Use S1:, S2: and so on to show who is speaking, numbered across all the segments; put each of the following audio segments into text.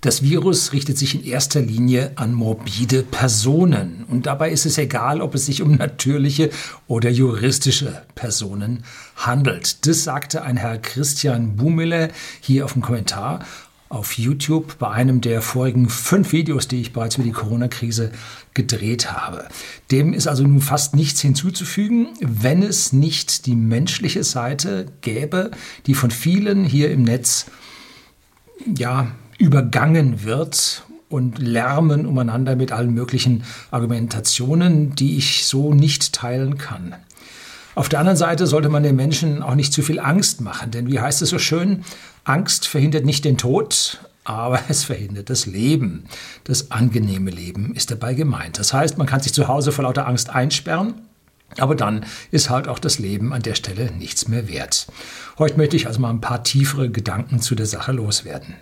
S1: Das Virus richtet sich in erster Linie an morbide Personen. Und dabei ist es egal, ob es sich um natürliche oder juristische Personen handelt. Das sagte ein Herr Christian Bumille hier auf dem Kommentar auf YouTube bei einem der vorigen fünf Videos, die ich bereits über die Corona-Krise gedreht habe. Dem ist also nun fast nichts hinzuzufügen, wenn es nicht die menschliche Seite gäbe, die von vielen hier im Netz ja übergangen wird und lärmen umeinander mit allen möglichen Argumentationen, die ich so nicht teilen kann. Auf der anderen Seite sollte man den Menschen auch nicht zu viel Angst machen, denn wie heißt es so schön, Angst verhindert nicht den Tod, aber es verhindert das Leben. Das angenehme Leben ist dabei gemeint. Das heißt, man kann sich zu Hause vor lauter Angst einsperren, aber dann ist halt auch das Leben an der Stelle nichts mehr wert. Heute möchte ich also mal ein paar tiefere Gedanken zu der Sache loswerden.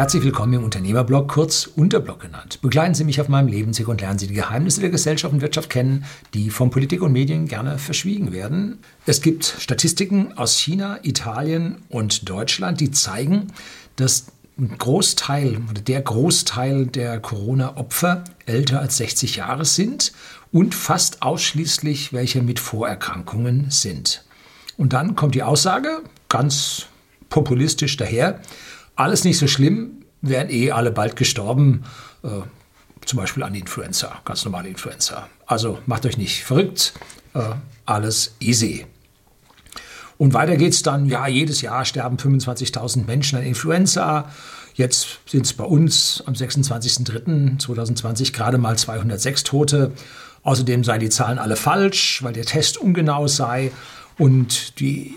S1: Herzlich willkommen im Unternehmerblog, kurz Unterblog genannt. Begleiten Sie mich auf meinem Lebensweg und lernen Sie die Geheimnisse der Gesellschaft und Wirtschaft kennen, die von Politik und Medien gerne verschwiegen werden. Es gibt Statistiken aus China, Italien und Deutschland, die zeigen, dass ein Großteil oder der Großteil der Corona-Opfer älter als 60 Jahre sind und fast ausschließlich welche mit Vorerkrankungen sind. Und dann kommt die Aussage, ganz populistisch daher, alles nicht so schlimm, wären eh alle bald gestorben. Äh, zum Beispiel an Influenza, ganz normale Influenza. Also macht euch nicht verrückt, äh, alles easy. Und weiter geht es dann, ja, jedes Jahr sterben 25.000 Menschen an Influenza. Jetzt sind es bei uns am 26.03.2020 gerade mal 206 Tote. Außerdem seien die Zahlen alle falsch, weil der Test ungenau sei und die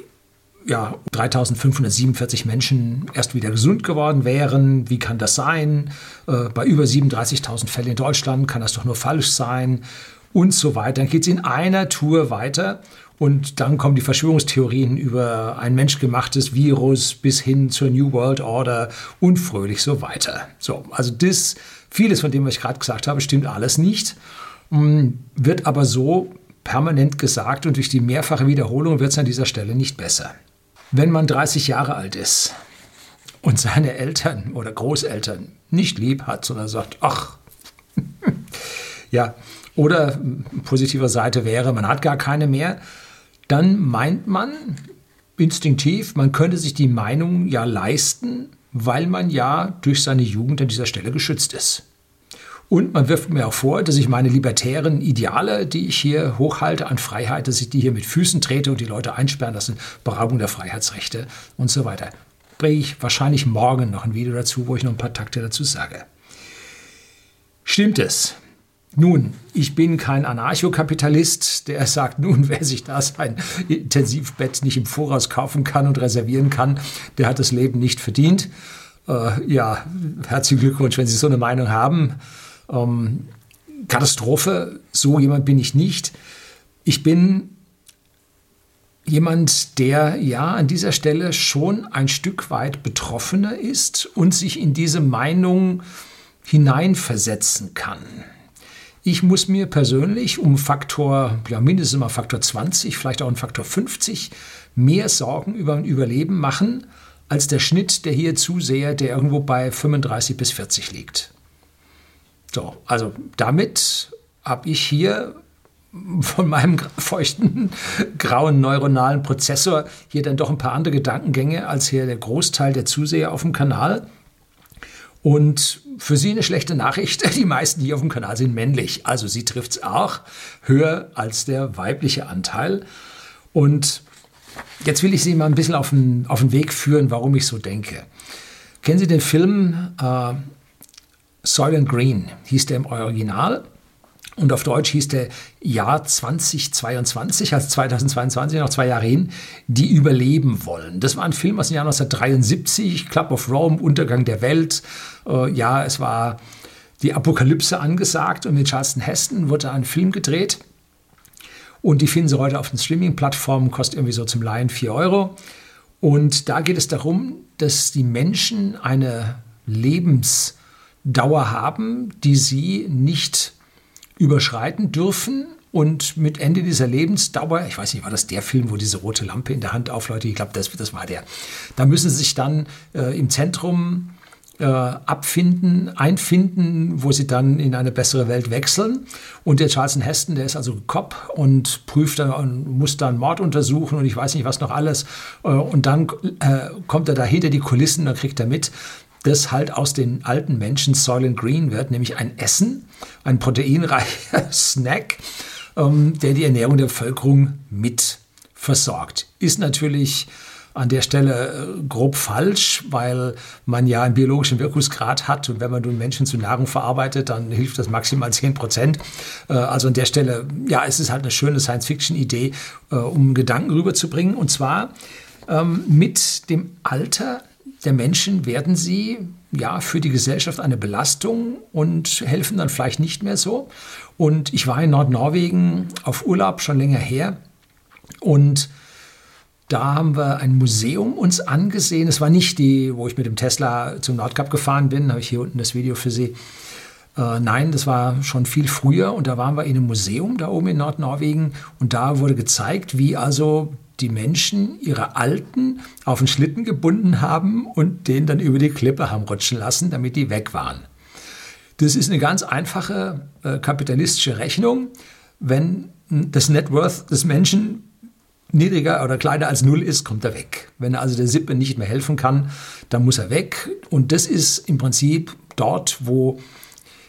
S1: ja, 3547 Menschen erst wieder gesund geworden wären. Wie kann das sein? Äh, bei über 37.000 Fällen in Deutschland kann das doch nur falsch sein und so weiter. Dann geht es in einer Tour weiter und dann kommen die Verschwörungstheorien über ein menschgemachtes Virus bis hin zur New World Order und fröhlich so weiter. So, also das, vieles von dem, was ich gerade gesagt habe, stimmt alles nicht, mm, wird aber so permanent gesagt und durch die mehrfache Wiederholung wird es an dieser Stelle nicht besser. Wenn man 30 Jahre alt ist und seine Eltern oder Großeltern nicht lieb hat, sondern sagt, ach, ja, oder positiver Seite wäre, man hat gar keine mehr, dann meint man instinktiv, man könnte sich die Meinung ja leisten, weil man ja durch seine Jugend an dieser Stelle geschützt ist. Und man wirft mir auch vor, dass ich meine libertären Ideale, die ich hier hochhalte an Freiheit, dass ich die hier mit Füßen trete und die Leute einsperren lassen, Beraubung der Freiheitsrechte und so weiter. Bringe ich wahrscheinlich morgen noch ein Video dazu, wo ich noch ein paar Takte dazu sage. Stimmt es? Nun, ich bin kein Anarchokapitalist, der sagt, nun, wer sich da sein Intensivbett nicht im Voraus kaufen kann und reservieren kann, der hat das Leben nicht verdient. Äh, ja, herzlichen Glückwunsch, wenn Sie so eine Meinung haben. Ähm, Katastrophe, so jemand bin ich nicht. Ich bin jemand, der ja an dieser Stelle schon ein Stück weit betroffener ist und sich in diese Meinung hineinversetzen kann. Ich muss mir persönlich um Faktor, ja mindestens mal Faktor 20, vielleicht auch um Faktor 50 mehr Sorgen über ein Überleben machen, als der Schnitt der hier Zuseher, der irgendwo bei 35 bis 40 liegt. So, also damit habe ich hier von meinem feuchten, grauen neuronalen Prozessor hier dann doch ein paar andere Gedankengänge als hier der Großteil der Zuseher auf dem Kanal. Und für Sie eine schlechte Nachricht, die meisten hier auf dem Kanal sind männlich. Also sie trifft es auch höher als der weibliche Anteil. Und jetzt will ich Sie mal ein bisschen auf den, auf den Weg führen, warum ich so denke. Kennen Sie den Film äh, Soylent Green hieß der im Original. Und auf Deutsch hieß der Jahr 2022, also 2022, noch zwei Jahre hin, die überleben wollen. Das war ein Film aus dem Jahr 1973, Club of Rome, Untergang der Welt. Äh, ja, es war die Apokalypse angesagt und mit Charleston Heston wurde ein Film gedreht. Und die finden Sie heute auf den Streaming-Plattformen, kostet irgendwie so zum Laien 4 Euro. Und da geht es darum, dass die Menschen eine Lebens- Dauer haben, die sie nicht überschreiten dürfen Und mit Ende dieser Lebensdauer, ich weiß nicht, war das der Film, wo diese rote Lampe in der Hand aufleuchtet? Ich glaube, das, das war der. Da müssen sie sich dann äh, im Zentrum äh, abfinden, einfinden, wo sie dann in eine bessere Welt wechseln. Und der Charleston Heston, der ist also Cop und prüft dann und muss dann Mord untersuchen und ich weiß nicht was noch alles. Äh, und dann äh, kommt er da hinter die Kulissen und kriegt er mit, dass halt aus den alten Menschen Soylent Green wird, nämlich ein Essen, ein proteinreicher Snack, ähm, der die Ernährung der Bevölkerung mit versorgt. Ist natürlich an der Stelle äh, grob falsch, weil man ja einen biologischen Wirkungsgrad hat und wenn man nun Menschen zu Nahrung verarbeitet, dann hilft das maximal 10 Prozent. Äh, also an der Stelle, ja, es ist halt eine schöne Science-Fiction-Idee, äh, um Gedanken rüberzubringen und zwar ähm, mit dem Alter der Menschen werden sie ja für die Gesellschaft eine Belastung und helfen dann vielleicht nicht mehr so. Und ich war in Nordnorwegen auf Urlaub schon länger her und da haben wir ein Museum uns angesehen. Es war nicht die, wo ich mit dem Tesla zum Nordkap gefahren bin, habe ich hier unten das Video für Sie. Äh, nein, das war schon viel früher und da waren wir in einem Museum da oben in Nordnorwegen und da wurde gezeigt, wie also die Menschen ihre Alten auf den Schlitten gebunden haben und den dann über die Klippe haben rutschen lassen, damit die weg waren. Das ist eine ganz einfache äh, kapitalistische Rechnung. Wenn das Net Worth des Menschen niedriger oder kleiner als null ist, kommt er weg. Wenn er also der Sippe nicht mehr helfen kann, dann muss er weg. Und das ist im Prinzip dort, wo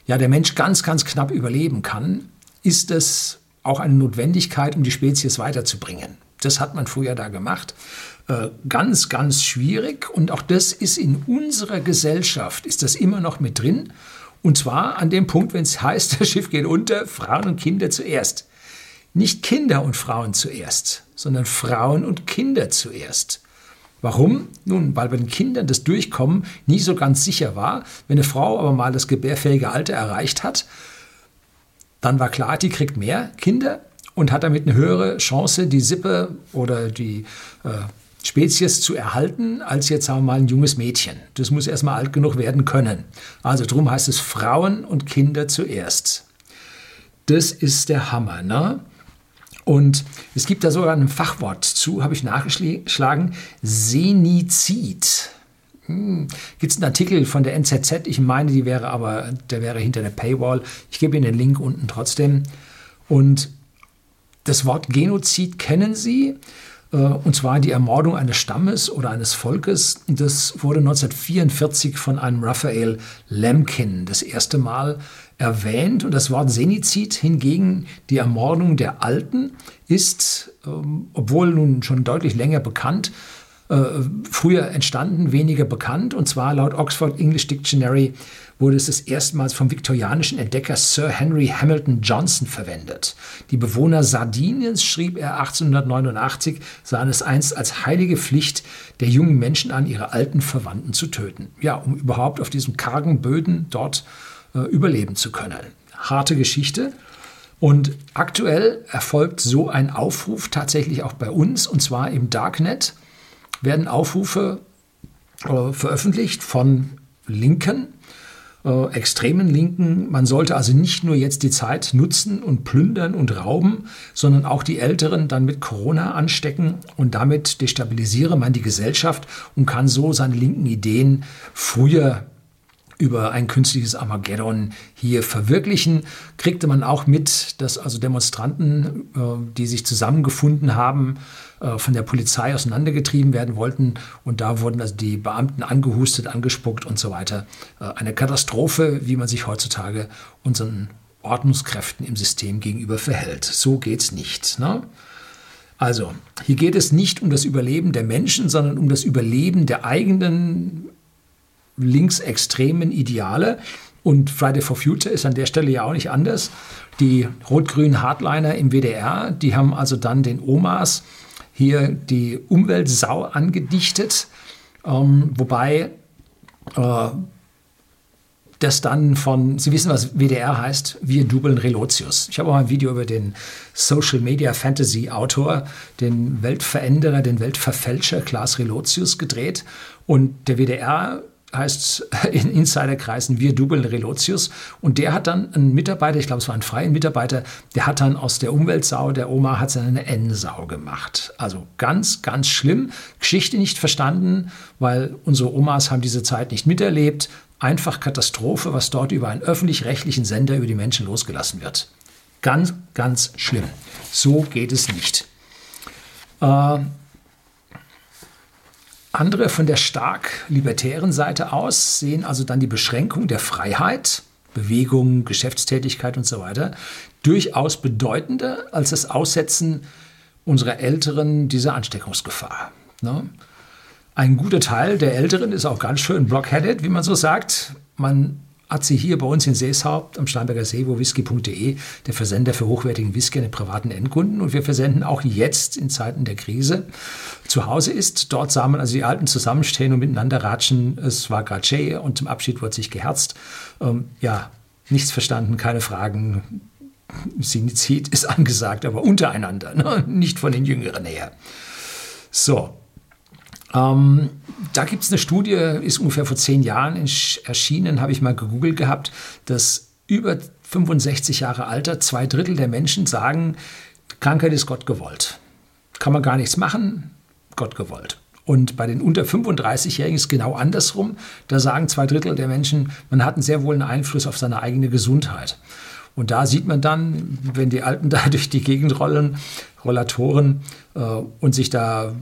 S1: ja der Mensch ganz, ganz knapp überleben kann, ist es auch eine Notwendigkeit, um die Spezies weiterzubringen. Das hat man früher da gemacht. Äh, ganz, ganz schwierig. Und auch das ist in unserer Gesellschaft, ist das immer noch mit drin. Und zwar an dem Punkt, wenn es heißt, das Schiff geht unter, Frauen und Kinder zuerst. Nicht Kinder und Frauen zuerst, sondern Frauen und Kinder zuerst. Warum? Nun, weil bei den Kindern das Durchkommen nie so ganz sicher war. Wenn eine Frau aber mal das gebärfähige Alter erreicht hat, dann war klar, die kriegt mehr Kinder und hat damit eine höhere Chance, die Sippe oder die äh, Spezies zu erhalten, als jetzt sagen wir mal ein junges Mädchen. Das muss erstmal alt genug werden können. Also darum heißt es Frauen und Kinder zuerst. Das ist der Hammer, ne? Und es gibt da sogar ein Fachwort zu, habe ich nachgeschlagen, Senizid. Hm. Gibt es einen Artikel von der NZZ, ich meine, die wäre aber, der wäre hinter der Paywall. Ich gebe Ihnen den Link unten trotzdem. Und das Wort Genozid kennen Sie, äh, und zwar die Ermordung eines Stammes oder eines Volkes. Das wurde 1944 von einem Raphael Lemkin das erste Mal erwähnt. Und das Wort Senizid hingegen, die Ermordung der Alten, ist, ähm, obwohl nun schon deutlich länger bekannt, äh, früher entstanden, weniger bekannt. Und zwar laut Oxford English Dictionary wurde es erstmals vom viktorianischen Entdecker Sir Henry Hamilton Johnson verwendet. Die Bewohner Sardiniens, schrieb er 1889, sahen es einst als heilige Pflicht der jungen Menschen an, ihre alten Verwandten zu töten. Ja, um überhaupt auf diesen kargen Böden dort äh, überleben zu können. Harte Geschichte. Und aktuell erfolgt so ein Aufruf tatsächlich auch bei uns, und zwar im Darknet werden Aufrufe äh, veröffentlicht von Linken, äh, extremen Linken. Man sollte also nicht nur jetzt die Zeit nutzen und plündern und rauben, sondern auch die Älteren dann mit Corona anstecken und damit destabilisiere man die Gesellschaft und kann so seine linken Ideen früher über ein künstliches Armageddon hier verwirklichen, kriegte man auch mit, dass also Demonstranten, äh, die sich zusammengefunden haben, äh, von der Polizei auseinandergetrieben werden wollten. Und da wurden also die Beamten angehustet, angespuckt und so weiter. Äh, eine Katastrophe, wie man sich heutzutage unseren Ordnungskräften im System gegenüber verhält. So geht's nicht. Ne? Also, hier geht es nicht um das Überleben der Menschen, sondern um das Überleben der eigenen linksextremen Ideale. Und Friday for Future ist an der Stelle ja auch nicht anders. Die rot-grünen Hardliner im WDR, die haben also dann den Omas hier die Umweltsau angedichtet, ähm, wobei äh, das dann von, Sie wissen, was WDR heißt, wir dubeln Relotius. Ich habe auch ein Video über den Social Media Fantasy Autor, den Weltveränderer, den Weltverfälscher Klaas Relotius gedreht und der WDR heißt in Insiderkreisen Wir Dubel Relotius. Und der hat dann einen Mitarbeiter, ich glaube, es war ein freier Mitarbeiter, der hat dann aus der Umweltsau der Oma hat eine N-Sau gemacht. Also ganz, ganz schlimm. Geschichte nicht verstanden, weil unsere Omas haben diese Zeit nicht miterlebt. Einfach Katastrophe, was dort über einen öffentlich-rechtlichen Sender über die Menschen losgelassen wird. Ganz, ganz schlimm. So geht es nicht. Äh, andere von der stark libertären Seite aus sehen also dann die Beschränkung der Freiheit, Bewegung, Geschäftstätigkeit und so weiter durchaus bedeutender als das Aussetzen unserer Älteren dieser Ansteckungsgefahr. Ne? Ein guter Teil der Älteren ist auch ganz schön blockheaded, wie man so sagt. Man hat sie hier bei uns in Seeshaupt am Steinberger See, wo whisky.de, der Versender für hochwertigen Whisky an den privaten Endkunden. Und wir versenden auch jetzt in Zeiten der Krise. Zu Hause ist, dort sah man also die Alten zusammenstehen und miteinander ratschen. Es war gerade schä und zum Abschied wurde sich geherzt. Ähm, ja, nichts verstanden, keine Fragen. Sinizid ist angesagt, aber untereinander, ne? nicht von den Jüngeren her. So, ähm, da gibt es eine Studie, ist ungefähr vor zehn Jahren erschienen, habe ich mal gegoogelt gehabt, dass über 65 Jahre Alter zwei Drittel der Menschen sagen, Krankheit ist Gott gewollt. Kann man gar nichts machen, Gott gewollt. Und bei den unter 35-Jährigen ist es genau andersrum. Da sagen zwei Drittel der Menschen, man hat einen sehr wohl einen Einfluss auf seine eigene Gesundheit. Und da sieht man dann, wenn die Alten da durch die Gegend rollen, Rollatoren äh, und sich da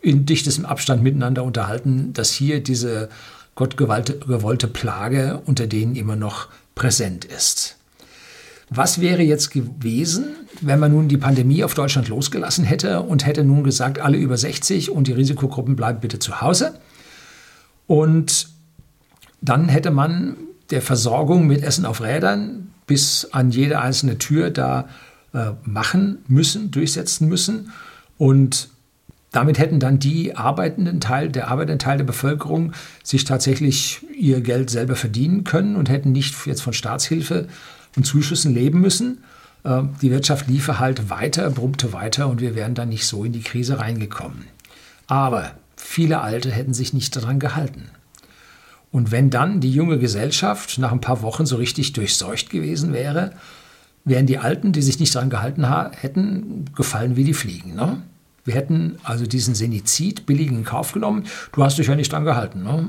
S1: in dichtestem Abstand miteinander unterhalten, dass hier diese gottgewollte Plage unter denen immer noch präsent ist. Was wäre jetzt gewesen, wenn man nun die Pandemie auf Deutschland losgelassen hätte und hätte nun gesagt, alle über 60 und die Risikogruppen bleiben bitte zu Hause? Und dann hätte man der Versorgung mit Essen auf Rädern bis an jede einzelne Tür da äh, machen müssen, durchsetzen müssen. Und damit hätten dann die arbeitenden Teil, der arbeitende Teil der Bevölkerung sich tatsächlich ihr Geld selber verdienen können und hätten nicht jetzt von Staatshilfe und Zuschüssen leben müssen. Ähm, die Wirtschaft liefe halt weiter, brummte weiter und wir wären dann nicht so in die Krise reingekommen. Aber viele Alte hätten sich nicht daran gehalten. Und wenn dann die junge Gesellschaft nach ein paar Wochen so richtig durchseucht gewesen wäre, wären die Alten, die sich nicht daran gehalten hätten, gefallen wie die Fliegen. Ne? Wir hätten also diesen Senizid billig in Kauf genommen. Du hast dich ja nicht dran gehalten. Ne?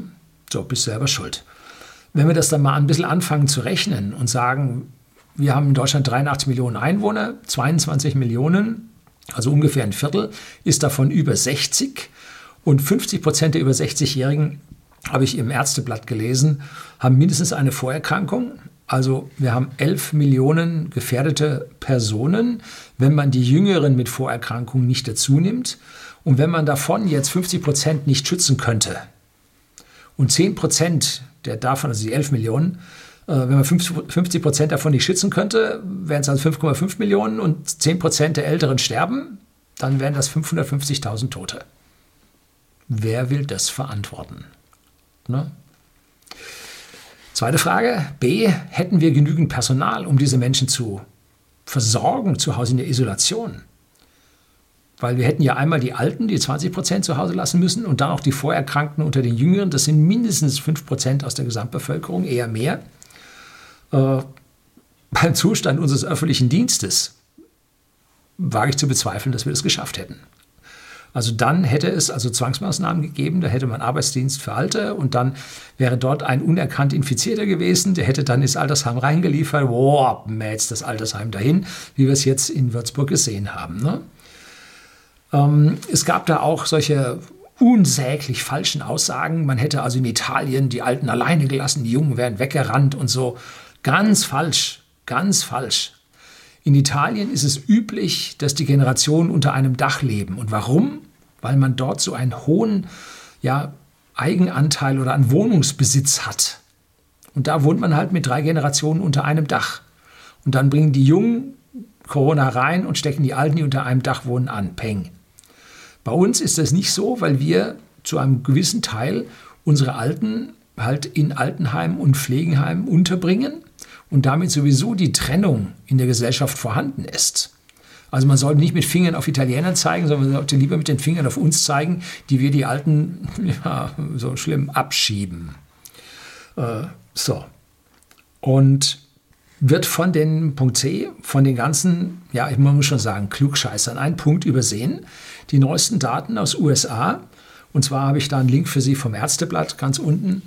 S1: So, bist selber schuld. Wenn wir das dann mal ein bisschen anfangen zu rechnen und sagen, wir haben in Deutschland 83 Millionen Einwohner, 22 Millionen, also ungefähr ein Viertel, ist davon über 60 und 50 Prozent der über 60-Jährigen, habe ich im Ärzteblatt gelesen, haben mindestens eine Vorerkrankung. Also wir haben 11 Millionen gefährdete Personen, wenn man die Jüngeren mit Vorerkrankungen nicht dazu nimmt. Und wenn man davon jetzt 50 Prozent nicht schützen könnte und 10 Prozent der davon, also die 11 Millionen, äh, wenn man 50 Prozent davon nicht schützen könnte, wären es also 5,5 Millionen und 10 Prozent der Älteren sterben, dann wären das 550.000 Tote. Wer will das verantworten? Ne? Zweite Frage. B. Hätten wir genügend Personal, um diese Menschen zu versorgen zu Hause in der Isolation? Weil wir hätten ja einmal die Alten, die 20 Prozent zu Hause lassen müssen, und dann auch die Vorerkrankten unter den Jüngeren. Das sind mindestens 5 Prozent aus der Gesamtbevölkerung, eher mehr. Äh, beim Zustand unseres öffentlichen Dienstes wage ich zu bezweifeln, dass wir das geschafft hätten. Also dann hätte es also Zwangsmaßnahmen gegeben, da hätte man Arbeitsdienst für Alte und dann wäre dort ein unerkannt Infizierter gewesen, der hätte dann ins Altersheim reingeliefert, boah, mäht das Altersheim dahin, wie wir es jetzt in Würzburg gesehen haben. Ne? Ähm, es gab da auch solche unsäglich falschen Aussagen. Man hätte also in Italien die Alten alleine gelassen, die Jungen wären weggerannt und so. Ganz falsch, ganz falsch. In Italien ist es üblich, dass die Generationen unter einem Dach leben. Und warum? Weil man dort so einen hohen ja, Eigenanteil oder an Wohnungsbesitz hat. Und da wohnt man halt mit drei Generationen unter einem Dach. Und dann bringen die Jungen Corona rein und stecken die Alten, die unter einem Dach wohnen, an. Peng. Bei uns ist das nicht so, weil wir zu einem gewissen Teil unsere Alten halt in Altenheimen und Pflegenheimen unterbringen und damit sowieso die Trennung in der Gesellschaft vorhanden ist. Also man sollte nicht mit Fingern auf Italiener zeigen, sondern man sollte lieber mit den Fingern auf uns zeigen, die wir die Alten ja, so schlimm abschieben. Äh, so. Und wird von den Punkt C, von den ganzen, ja, ich muss schon sagen, Klugscheißern, ein Punkt übersehen. Die neuesten Daten aus USA, und zwar habe ich da einen Link für Sie vom Ärzteblatt ganz unten,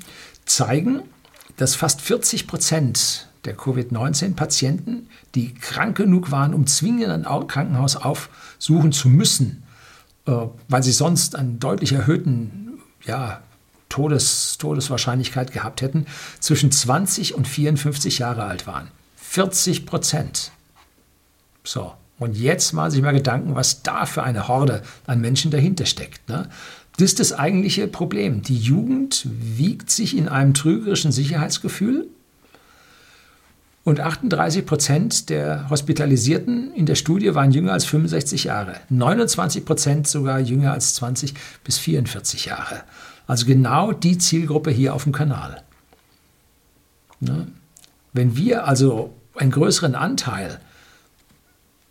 S1: zeigen, dass fast 40 Prozent der Covid-19-Patienten, die krank genug waren, um zwingend ein Krankenhaus aufsuchen zu müssen, äh, weil sie sonst einen deutlich erhöhten ja, Todes, Todeswahrscheinlichkeit gehabt hätten, zwischen 20 und 54 Jahre alt waren. 40 Prozent. So, und jetzt mal sich mal Gedanken, was da für eine Horde an Menschen dahinter steckt. Ne? Das ist das eigentliche Problem. Die Jugend wiegt sich in einem trügerischen Sicherheitsgefühl und 38 Prozent der Hospitalisierten in der Studie waren jünger als 65 Jahre. 29 Prozent sogar jünger als 20 bis 44 Jahre. Also genau die Zielgruppe hier auf dem Kanal. Ne? Wenn wir also einen größeren Anteil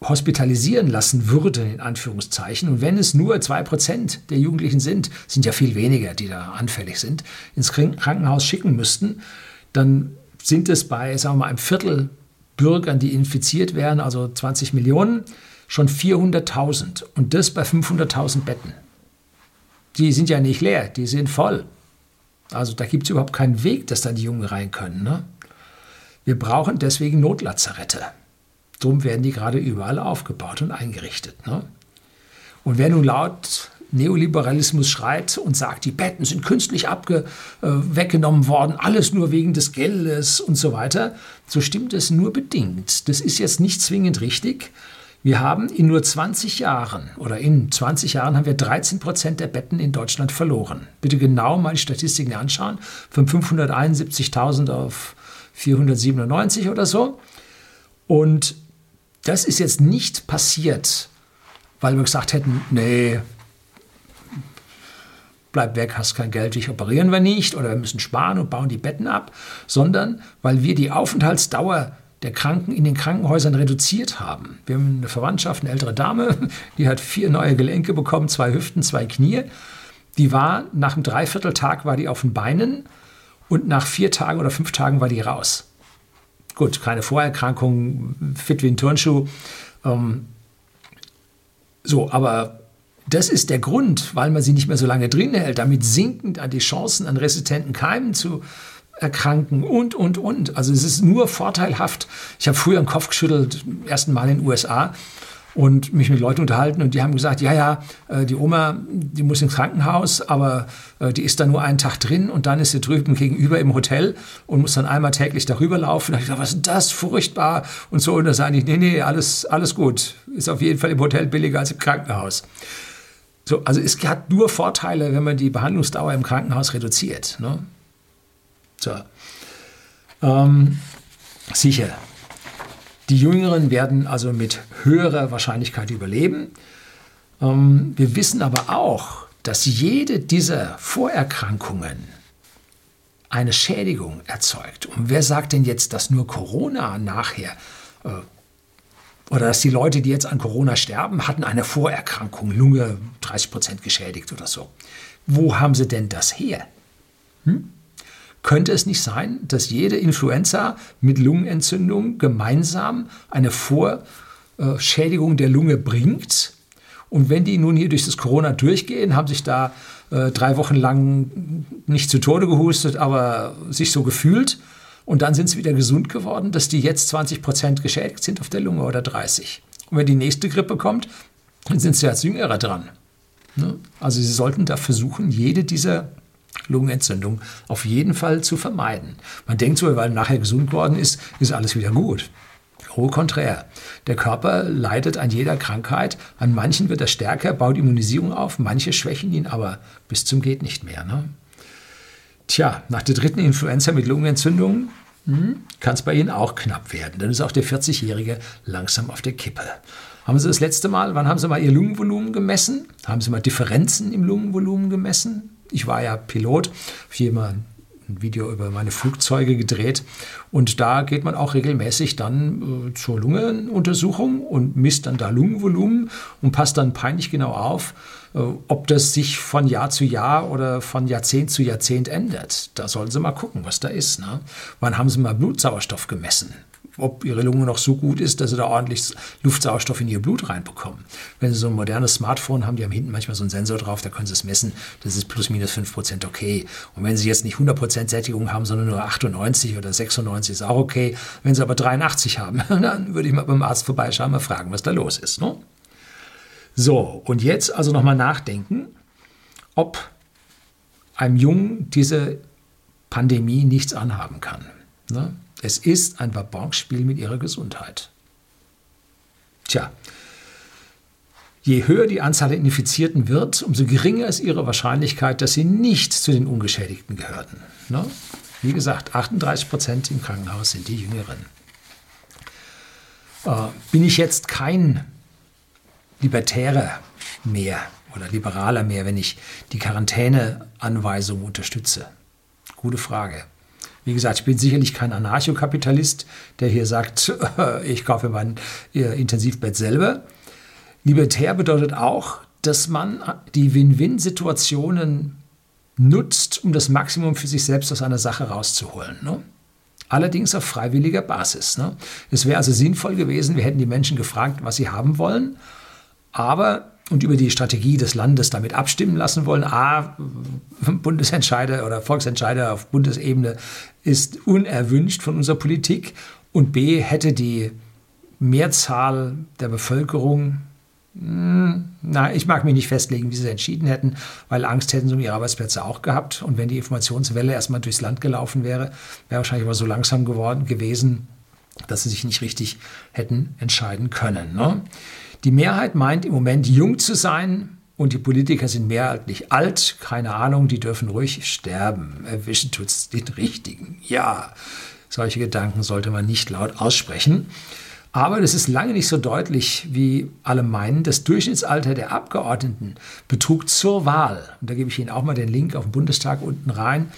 S1: hospitalisieren lassen würden, in Anführungszeichen, und wenn es nur zwei Prozent der Jugendlichen sind, sind ja viel weniger, die da anfällig sind, ins Krankenhaus schicken müssten, dann sind es bei, sagen wir mal, einem Viertel Bürgern, die infiziert wären, also 20 Millionen, schon 400.000 und das bei 500.000 Betten. Die sind ja nicht leer, die sind voll. Also da gibt es überhaupt keinen Weg, dass dann die Jungen rein können. Ne? Wir brauchen deswegen Notlazarette. Drum werden die gerade überall aufgebaut und eingerichtet. Ne? Und wer nun laut Neoliberalismus schreit und sagt, die Betten sind künstlich abge, äh, weggenommen worden, alles nur wegen des Geldes und so weiter, so stimmt es nur bedingt. Das ist jetzt nicht zwingend richtig. Wir haben in nur 20 Jahren oder in 20 Jahren haben wir 13 Prozent der Betten in Deutschland verloren. Bitte genau mal die Statistiken anschauen. Von 571.000 auf 497 oder so. Und das ist jetzt nicht passiert, weil wir gesagt hätten, nee, bleib weg, hast kein Geld, dich operieren wir nicht oder wir müssen sparen und bauen die Betten ab, sondern weil wir die Aufenthaltsdauer der Kranken in den Krankenhäusern reduziert haben. Wir haben eine Verwandtschaft, eine ältere Dame, die hat vier neue Gelenke bekommen, zwei Hüften, zwei Knie. Die war nach einem Dreivierteltag war die auf den Beinen und nach vier Tagen oder fünf Tagen war die raus. Gut, keine Vorerkrankung, fit wie ein Turnschuh. Ähm, so, aber das ist der Grund, weil man sie nicht mehr so lange drin hält. Damit sinken die Chancen, an resistenten Keimen zu erkranken und, und, und. Also es ist nur vorteilhaft. Ich habe früher den Kopf geschüttelt, ersten Mal in den USA und mich mit Leuten unterhalten und die haben gesagt, ja, ja, äh, die Oma, die muss ins Krankenhaus, aber äh, die ist da nur einen Tag drin und dann ist sie drüben gegenüber im Hotel und muss dann einmal täglich darüber laufen. Da habe ich gesagt, was ist das, furchtbar und so. Und da sage ich, nee, nee, alles, alles gut. Ist auf jeden Fall im Hotel billiger als im Krankenhaus. So, also es hat nur Vorteile, wenn man die Behandlungsdauer im Krankenhaus reduziert. Ne? So. Ähm, sicher. Die Jüngeren werden also mit höherer Wahrscheinlichkeit überleben. Ähm, wir wissen aber auch, dass jede dieser Vorerkrankungen eine Schädigung erzeugt. Und wer sagt denn jetzt, dass nur Corona nachher äh, oder dass die Leute, die jetzt an Corona sterben, hatten eine Vorerkrankung, Lunge 30 Prozent geschädigt oder so. Wo haben sie denn das her? Hm? Könnte es nicht sein, dass jede Influenza mit Lungenentzündung gemeinsam eine Vorschädigung der Lunge bringt? Und wenn die nun hier durch das Corona durchgehen, haben sich da äh, drei Wochen lang nicht zu Tode gehustet, aber sich so gefühlt und dann sind sie wieder gesund geworden, dass die jetzt 20 Prozent geschädigt sind auf der Lunge oder 30. Und wenn die nächste Grippe kommt, dann sind sie als Jüngere dran. Ne? Also sie sollten da versuchen, jede dieser Lungenentzündungen auf jeden Fall zu vermeiden. Man denkt so, weil nachher gesund geworden ist, ist alles wieder gut. Au contraire. Der Körper leidet an jeder Krankheit. An manchen wird er stärker, baut Immunisierung auf, manche schwächen ihn aber bis zum geht nicht mehr. Ne? Tja, nach der dritten Influenza mit Lungenentzündung hm, kann es bei Ihnen auch knapp werden. Dann ist auch der 40-Jährige langsam auf der Kippe. Haben Sie das letzte Mal, wann haben Sie mal Ihr Lungenvolumen gemessen? Haben Sie mal Differenzen im Lungenvolumen gemessen? Ich war ja Pilot, habe hier mal ein Video über meine Flugzeuge gedreht. Und da geht man auch regelmäßig dann äh, zur Lungenuntersuchung und misst dann da Lungenvolumen und passt dann peinlich genau auf, äh, ob das sich von Jahr zu Jahr oder von Jahrzehnt zu Jahrzehnt ändert. Da sollen Sie mal gucken, was da ist. Ne? Wann haben Sie mal Blutsauerstoff gemessen? Ob ihre Lunge noch so gut ist, dass sie da ordentlich Luftsauerstoff in ihr Blut reinbekommen. Wenn sie so ein modernes Smartphone haben, die haben hinten manchmal so einen Sensor drauf, da können sie es messen, das ist plus minus 5% okay. Und wenn sie jetzt nicht 100% Sättigung haben, sondern nur 98 oder 96 ist auch okay. Wenn sie aber 83 haben, dann würde ich mal beim Arzt vorbeischauen, mal fragen, was da los ist. Ne? So, und jetzt also nochmal nachdenken, ob einem Jungen diese Pandemie nichts anhaben kann. Ne? Es ist ein Verborgspiel mit ihrer Gesundheit. Tja, je höher die Anzahl der Infizierten wird, umso geringer ist ihre Wahrscheinlichkeit, dass sie nicht zu den Ungeschädigten gehörten. Ne? Wie gesagt, 38 Prozent im Krankenhaus sind die Jüngeren. Äh, bin ich jetzt kein Libertärer mehr oder Liberaler mehr, wenn ich die Quarantäneanweisung unterstütze? Gute Frage. Wie gesagt, ich bin sicherlich kein Anarchokapitalist, der hier sagt, ich kaufe mein Intensivbett selber. Libertär bedeutet auch, dass man die Win-Win-Situationen nutzt, um das Maximum für sich selbst aus einer Sache rauszuholen. Ne? Allerdings auf freiwilliger Basis. Ne? Es wäre also sinnvoll gewesen, wir hätten die Menschen gefragt, was sie haben wollen, aber und über die Strategie des Landes damit abstimmen lassen wollen. A, Bundesentscheider oder Volksentscheider auf Bundesebene ist unerwünscht von unserer Politik. Und B, hätte die Mehrzahl der Bevölkerung, hm, na, ich mag mich nicht festlegen, wie sie entschieden hätten, weil Angst hätten sie um ihre Arbeitsplätze auch gehabt. Und wenn die Informationswelle erstmal durchs Land gelaufen wäre, wäre wahrscheinlich aber so langsam geworden gewesen, dass sie sich nicht richtig hätten entscheiden können. Ne? Die Mehrheit meint im Moment jung zu sein und die Politiker sind mehrheitlich alt. Keine Ahnung, die dürfen ruhig sterben. Erwischen tut es den Richtigen. Ja, solche Gedanken sollte man nicht laut aussprechen. Aber das ist lange nicht so deutlich, wie alle meinen. Das Durchschnittsalter der Abgeordneten betrug zur Wahl, und da gebe ich Ihnen auch mal den Link auf den Bundestag unten rein,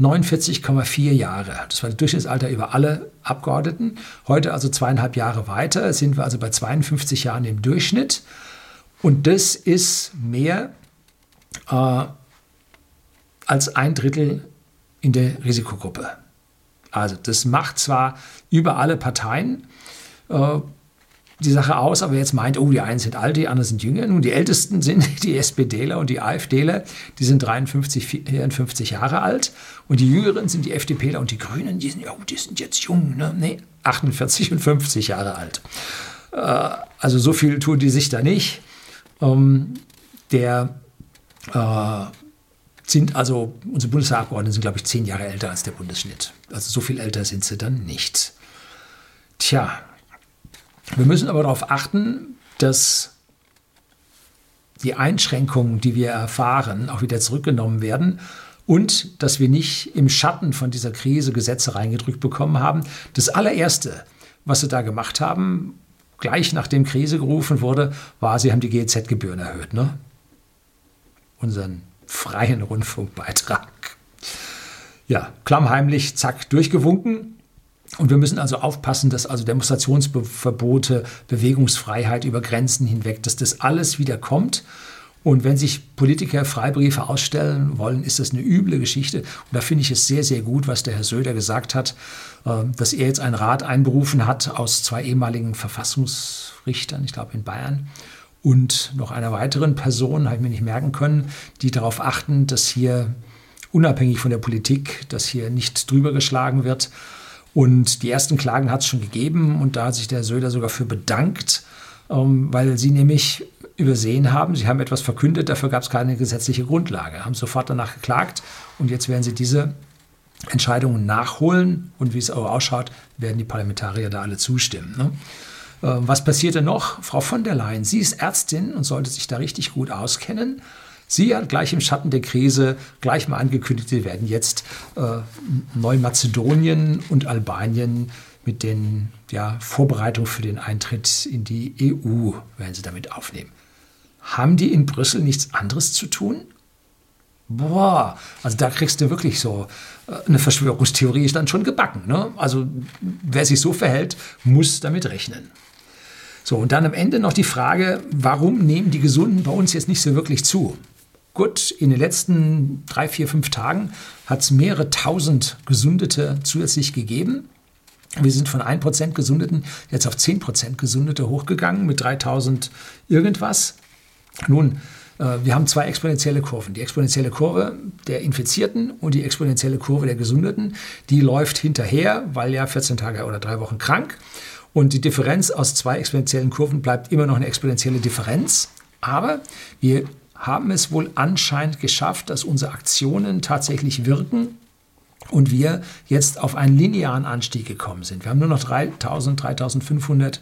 S1: 49,4 Jahre. Das war das Durchschnittsalter über alle Abgeordneten. Heute also zweieinhalb Jahre weiter sind wir also bei 52 Jahren im Durchschnitt. Und das ist mehr äh, als ein Drittel in der Risikogruppe. Also das macht zwar über alle Parteien äh, die Sache aus, aber jetzt meint, oh, die einen sind alt, die anderen sind jünger. Nun, die Ältesten sind die SPDler und die AfDler, die sind 53, 54 Jahre alt. Und die Jüngeren sind die FDPler und die Grünen, die sind, oh, die sind jetzt jung, ne? Nee, 48 und 50 Jahre alt. Äh, also so viel tun die sich da nicht. Ähm, der äh, sind also, unsere Bundestagsabgeordneten sind, glaube ich, zehn Jahre älter als der Bundesschnitt. Also so viel älter sind sie dann nicht. Tja, wir müssen aber darauf achten, dass die Einschränkungen, die wir erfahren, auch wieder zurückgenommen werden und dass wir nicht im Schatten von dieser Krise Gesetze reingedrückt bekommen haben. Das allererste, was sie da gemacht haben, gleich nachdem Krise gerufen wurde, war, sie haben die GEZ-Gebühren erhöht. Ne? Unseren freien Rundfunkbeitrag. Ja, klammheimlich, zack, durchgewunken. Und wir müssen also aufpassen, dass also Demonstrationsverbote, Bewegungsfreiheit über Grenzen hinweg, dass das alles wieder kommt. Und wenn sich Politiker Freibriefe ausstellen wollen, ist das eine üble Geschichte. Und da finde ich es sehr, sehr gut, was der Herr Söder gesagt hat, äh, dass er jetzt einen Rat einberufen hat aus zwei ehemaligen Verfassungsrichtern, ich glaube in Bayern, und noch einer weiteren Person, habe ich mir nicht merken können, die darauf achten, dass hier unabhängig von der Politik, dass hier nicht drüber geschlagen wird und die ersten Klagen hat es schon gegeben und da hat sich der Söder sogar für bedankt, ähm, weil sie nämlich übersehen haben, sie haben etwas verkündet, dafür gab es keine gesetzliche Grundlage, haben sofort danach geklagt und jetzt werden sie diese Entscheidungen nachholen und wie es auch ausschaut, werden die Parlamentarier da alle zustimmen. Ne? Äh, was passiert denn noch? Frau von der Leyen, sie ist Ärztin und sollte sich da richtig gut auskennen. Sie hat gleich im Schatten der Krise gleich mal angekündigt, sie werden jetzt äh, Neumazedonien und Albanien mit den ja, Vorbereitungen für den Eintritt in die EU werden sie damit aufnehmen. Haben die in Brüssel nichts anderes zu tun? boah, also da kriegst du wirklich so äh, eine Verschwörungstheorie ist dann schon gebacken. Ne? Also wer sich so verhält, muss damit rechnen. So, und dann am Ende noch die Frage, warum nehmen die Gesunden bei uns jetzt nicht so wirklich zu? Gut, in den letzten drei, vier, fünf Tagen hat es mehrere tausend Gesundete zusätzlich gegeben. Wir sind von 1% Gesundeten jetzt auf 10% Gesundete hochgegangen mit 3000 irgendwas. Nun, äh, wir haben zwei exponentielle Kurven. Die exponentielle Kurve der Infizierten und die exponentielle Kurve der Gesundeten. Die läuft hinterher, weil ja 14 Tage oder drei Wochen krank. Und die Differenz aus zwei exponentiellen Kurven bleibt immer noch eine exponentielle Differenz. Aber wir haben es wohl anscheinend geschafft, dass unsere Aktionen tatsächlich wirken und wir jetzt auf einen linearen Anstieg gekommen sind. Wir haben nur noch 3000, 3500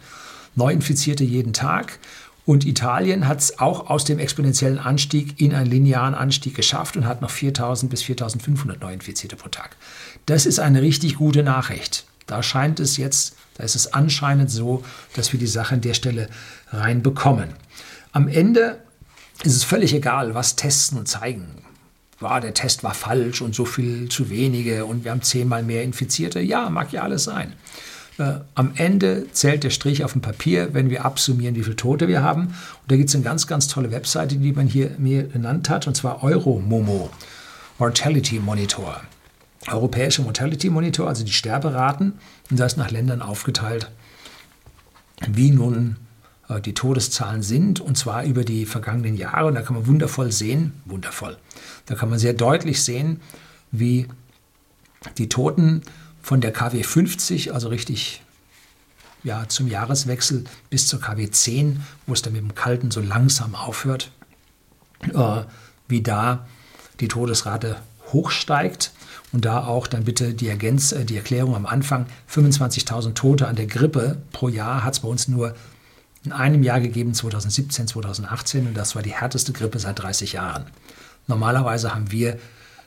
S1: Neuinfizierte jeden Tag und Italien hat es auch aus dem exponentiellen Anstieg in einen linearen Anstieg geschafft und hat noch 4000 bis 4500 Neuinfizierte pro Tag. Das ist eine richtig gute Nachricht. Da scheint es jetzt, da ist es anscheinend so, dass wir die Sache an der Stelle reinbekommen. Am Ende ist es völlig egal, was testen und zeigen. War der Test war falsch und so viel zu wenige und wir haben zehnmal mehr Infizierte. Ja, mag ja alles sein. Äh, am Ende zählt der Strich auf dem Papier, wenn wir absummieren, wie viele Tote wir haben. Und da gibt es eine ganz, ganz tolle Webseite, die man hier mir genannt hat, und zwar Euromomo, Mortality Monitor. Europäische Mortality Monitor, also die Sterberaten, und das ist nach Ländern aufgeteilt, wie nun die Todeszahlen sind, und zwar über die vergangenen Jahre. Und da kann man wundervoll sehen, wundervoll, da kann man sehr deutlich sehen, wie die Toten von der KW 50, also richtig ja, zum Jahreswechsel bis zur KW 10, wo es dann mit dem Kalten so langsam aufhört, äh, wie da die Todesrate hochsteigt und da auch dann bitte die, Ergänz äh, die Erklärung am Anfang, 25.000 Tote an der Grippe pro Jahr hat es bei uns nur in einem Jahr gegeben, 2017, 2018 und das war die härteste Grippe seit 30 Jahren. Normalerweise haben wir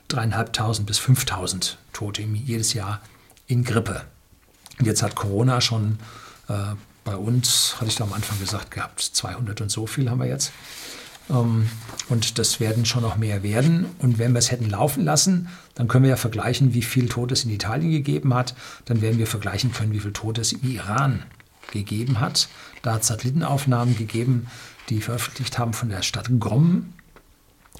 S1: 3.500 bis 5.000 Tote jedes Jahr in Grippe. Jetzt hat Corona schon äh, bei uns, hatte ich da am Anfang gesagt gehabt, 200 und so viel haben wir jetzt. Ähm, und das werden schon noch mehr werden. Und wenn wir es hätten laufen lassen, dann können wir ja vergleichen, wie viel Tote es in Italien gegeben hat. Dann werden wir vergleichen können, wie viel Tote es im Iran gegeben hat. Da hat es Satellitenaufnahmen gegeben, die veröffentlicht haben von der Stadt Gom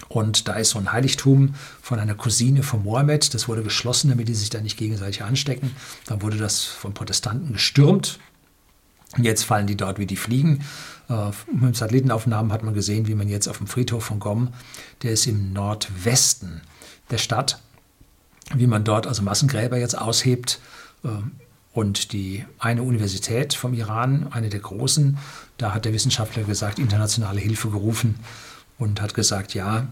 S1: und da ist so ein Heiligtum von einer Cousine von Mohammed. Das wurde geschlossen, damit die sich da nicht gegenseitig anstecken. Dann wurde das von Protestanten gestürmt. Jetzt fallen die dort wie die Fliegen. Äh, mit Satellitenaufnahmen hat man gesehen, wie man jetzt auf dem Friedhof von Gom, der ist im Nordwesten der Stadt, wie man dort also Massengräber jetzt aushebt. Und die eine Universität vom Iran, eine der großen, da hat der Wissenschaftler gesagt, internationale Hilfe gerufen und hat gesagt, ja,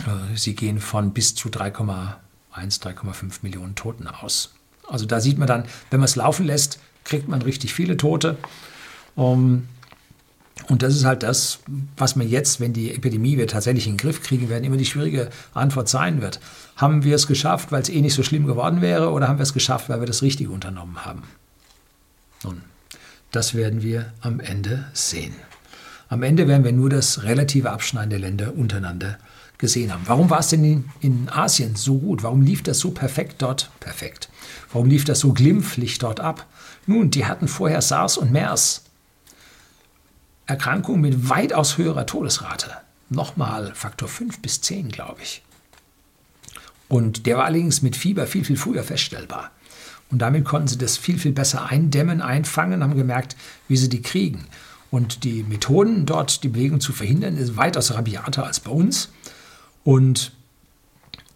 S1: äh, sie gehen von bis zu 3,1, 3,5 Millionen Toten aus. Also da sieht man dann, wenn man es laufen lässt, kriegt man richtig viele Tote. Um, und das ist halt das, was man jetzt, wenn die Epidemie wir tatsächlich in den Griff kriegen werden, immer die schwierige Antwort sein wird. Haben wir es geschafft, weil es eh nicht so schlimm geworden wäre, oder haben wir es geschafft, weil wir das Richtige unternommen haben? Nun, das werden wir am Ende sehen. Am Ende werden wir nur das relative Abschneiden der Länder untereinander gesehen haben. Warum war es denn in, in, Asien so gut? Warum lief das so perfekt dort? Perfekt. Warum lief das so glimpflich dort ab? Nun, die hatten vorher SARS und MERS. Erkrankungen mit weitaus höherer Todesrate. Nochmal Faktor 5 bis 10, glaube ich. Und der war allerdings mit Fieber viel, viel früher feststellbar. Und damit konnten sie das viel, viel besser eindämmen, einfangen, haben gemerkt, wie sie die kriegen. Und die Methoden, dort die Bewegung zu verhindern, ist weitaus rabiater als bei uns. Und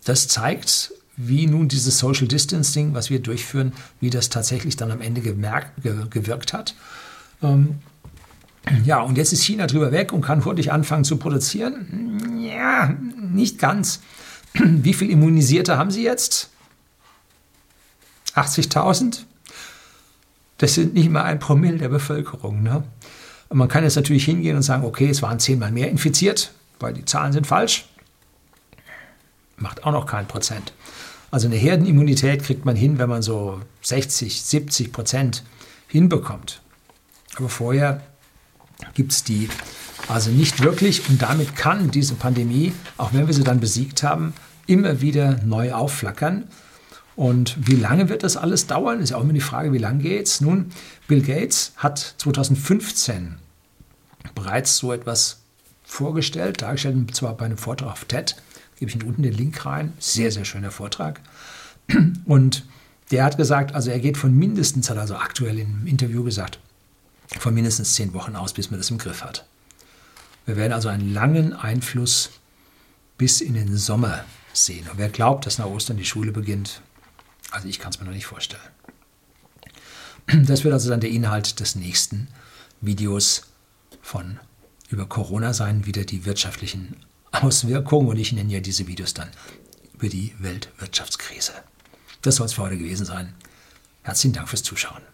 S1: das zeigt, wie nun dieses Social Distancing, was wir durchführen, wie das tatsächlich dann am Ende gemerkt, ge, gewirkt hat. Ähm, ja, und jetzt ist China drüber weg und kann hurtig anfangen zu produzieren. Ja, nicht ganz. Wie viel Immunisierte haben Sie jetzt? 80.000? Das sind nicht mal ein Promille der Bevölkerung. Ne? Man kann jetzt natürlich hingehen und sagen, okay, es waren zehnmal mehr infiziert, weil die Zahlen sind falsch. Macht auch noch kein Prozent. Also eine Herdenimmunität kriegt man hin, wenn man so 60, 70 Prozent hinbekommt. Aber vorher gibt es die Also nicht wirklich und damit kann diese Pandemie, auch wenn wir sie dann besiegt haben, immer wieder neu aufflackern. Und wie lange wird das alles dauern? Ist ja auch immer die Frage, wie lange geht's? Nun, Bill Gates hat 2015 bereits so etwas vorgestellt, dargestellt, und zwar bei einem Vortrag auf TED. Gebe ich Ihnen unten den Link rein. Sehr, sehr schöner Vortrag. Und der hat gesagt, also er geht von mindestens, hat also aktuell im Interview gesagt, von mindestens zehn Wochen aus, bis man das im Griff hat. Wir werden also einen langen Einfluss bis in den Sommer sehen. Und wer glaubt, dass nach Ostern die Schule beginnt, also ich kann es mir noch nicht vorstellen. Das wird also dann der Inhalt des nächsten Videos von über Corona sein, wieder die wirtschaftlichen Auswirkungen. Und ich nenne ja diese Videos dann über die Weltwirtschaftskrise. Das soll es für heute gewesen sein. Herzlichen Dank fürs Zuschauen.